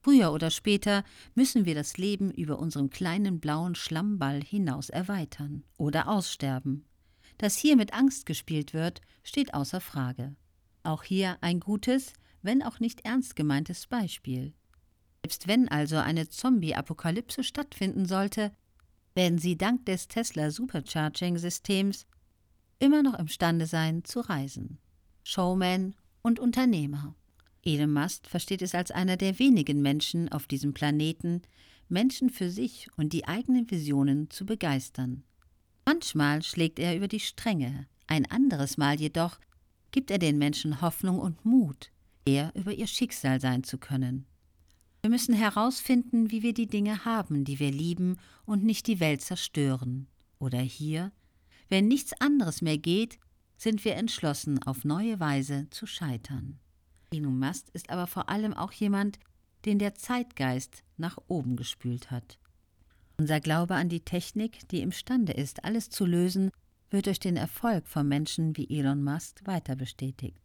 Früher oder später müssen wir das Leben über unserem kleinen blauen Schlammball hinaus erweitern oder aussterben. Dass hier mit Angst gespielt wird, steht außer Frage. Auch hier ein gutes, wenn auch nicht ernst gemeintes Beispiel. Selbst wenn also eine Zombie-Apokalypse stattfinden sollte, werden sie dank des Tesla Supercharging-Systems immer noch imstande sein zu reisen. Showman und Unternehmer. Musk versteht es als einer der wenigen Menschen auf diesem Planeten, Menschen für sich und die eigenen Visionen zu begeistern. Manchmal schlägt er über die Stränge, ein anderes Mal jedoch gibt er den Menschen Hoffnung und Mut, eher über ihr Schicksal sein zu können. Wir müssen herausfinden, wie wir die Dinge haben, die wir lieben und nicht die Welt zerstören. Oder hier, wenn nichts anderes mehr geht, sind wir entschlossen, auf neue Weise zu scheitern. Elon Musk ist aber vor allem auch jemand, den der Zeitgeist nach oben gespült hat. Unser Glaube an die Technik, die imstande ist, alles zu lösen, wird durch den Erfolg von Menschen wie Elon Musk weiter bestätigt.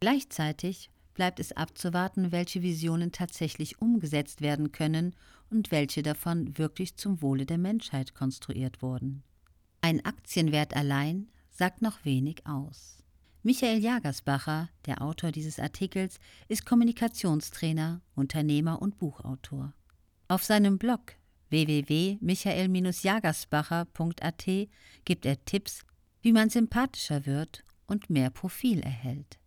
Gleichzeitig bleibt es abzuwarten, welche Visionen tatsächlich umgesetzt werden können und welche davon wirklich zum Wohle der Menschheit konstruiert wurden. Ein Aktienwert allein sagt noch wenig aus. Michael Jagersbacher, der Autor dieses Artikels, ist Kommunikationstrainer, Unternehmer und Buchautor. Auf seinem Blog www.michael-jagersbacher.at gibt er Tipps, wie man sympathischer wird und mehr Profil erhält.